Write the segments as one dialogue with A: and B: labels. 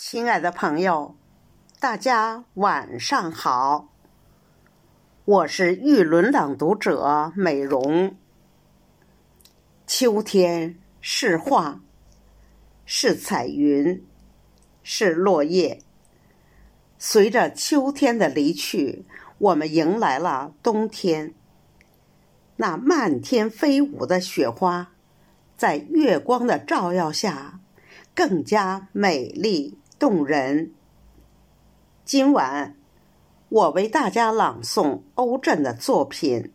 A: 亲爱的朋友，大家晚上好，我是玉轮朗读者美容。秋天是画，是彩云，是落叶。随着秋天的离去，我们迎来了冬天。那漫天飞舞的雪花，在月光的照耀下，更加美丽。动人。今晚，我为大家朗诵欧震的作品《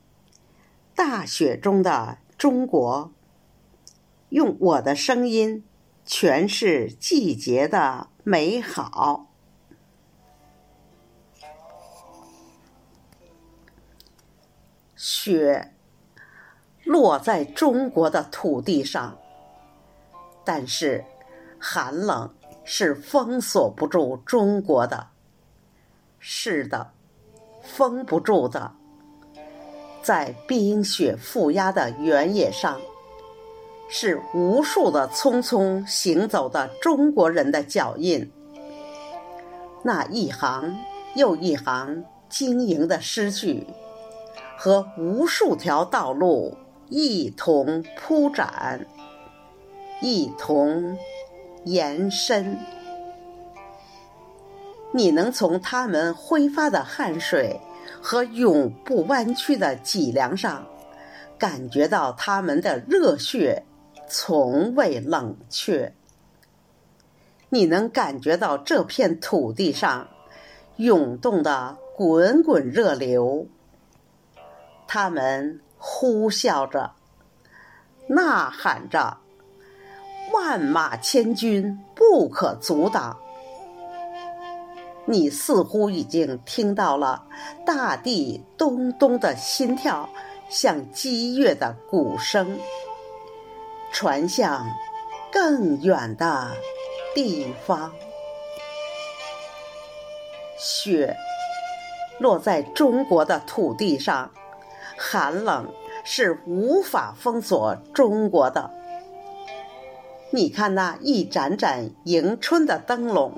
A: 大雪中的中国》，用我的声音诠释季节的美好。雪落在中国的土地上，但是寒冷。是封锁不住中国的，是的，封不住的。在冰雪覆压的原野上，是无数的匆匆行走的中国人的脚印。那一行又一行晶莹的诗句，和无数条道路一同铺展，一同。延伸，你能从他们挥发的汗水和永不弯曲的脊梁上，感觉到他们的热血从未冷却。你能感觉到这片土地上涌动的滚滚热流，他们呼啸着，呐喊着。万马千军不可阻挡。你似乎已经听到了大地咚咚的心跳，像激越的鼓声，传向更远的地方。雪落在中国的土地上，寒冷是无法封锁中国的。你看那一盏盏迎春的灯笼，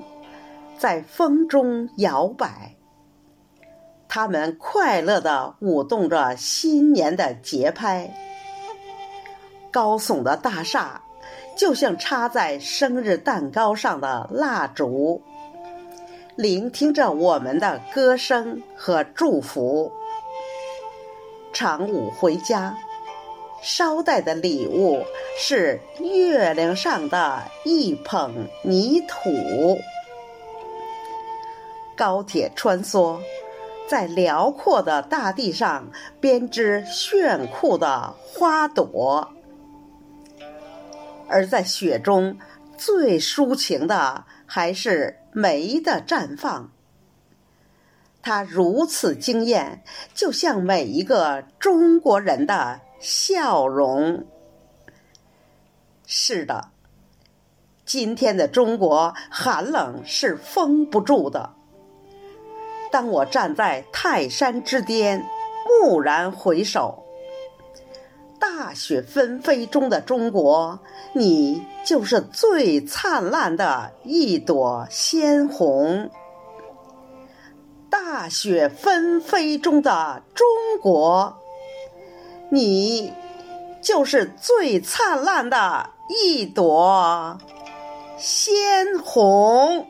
A: 在风中摇摆。它们快乐地舞动着新年的节拍。高耸的大厦，就像插在生日蛋糕上的蜡烛，聆听着我们的歌声和祝福。长舞回家。捎带的礼物是月亮上的一捧泥土。高铁穿梭在辽阔的大地上，编织炫酷的花朵。而在雪中，最抒情的还是梅的绽放。它如此惊艳，就像每一个中国人的。笑容。是的，今天的中国寒冷是封不住的。当我站在泰山之巅，蓦然回首，大雪纷飞中的中国，你就是最灿烂的一朵鲜红。大雪纷飞中的中国。你就是最灿烂的一朵鲜红。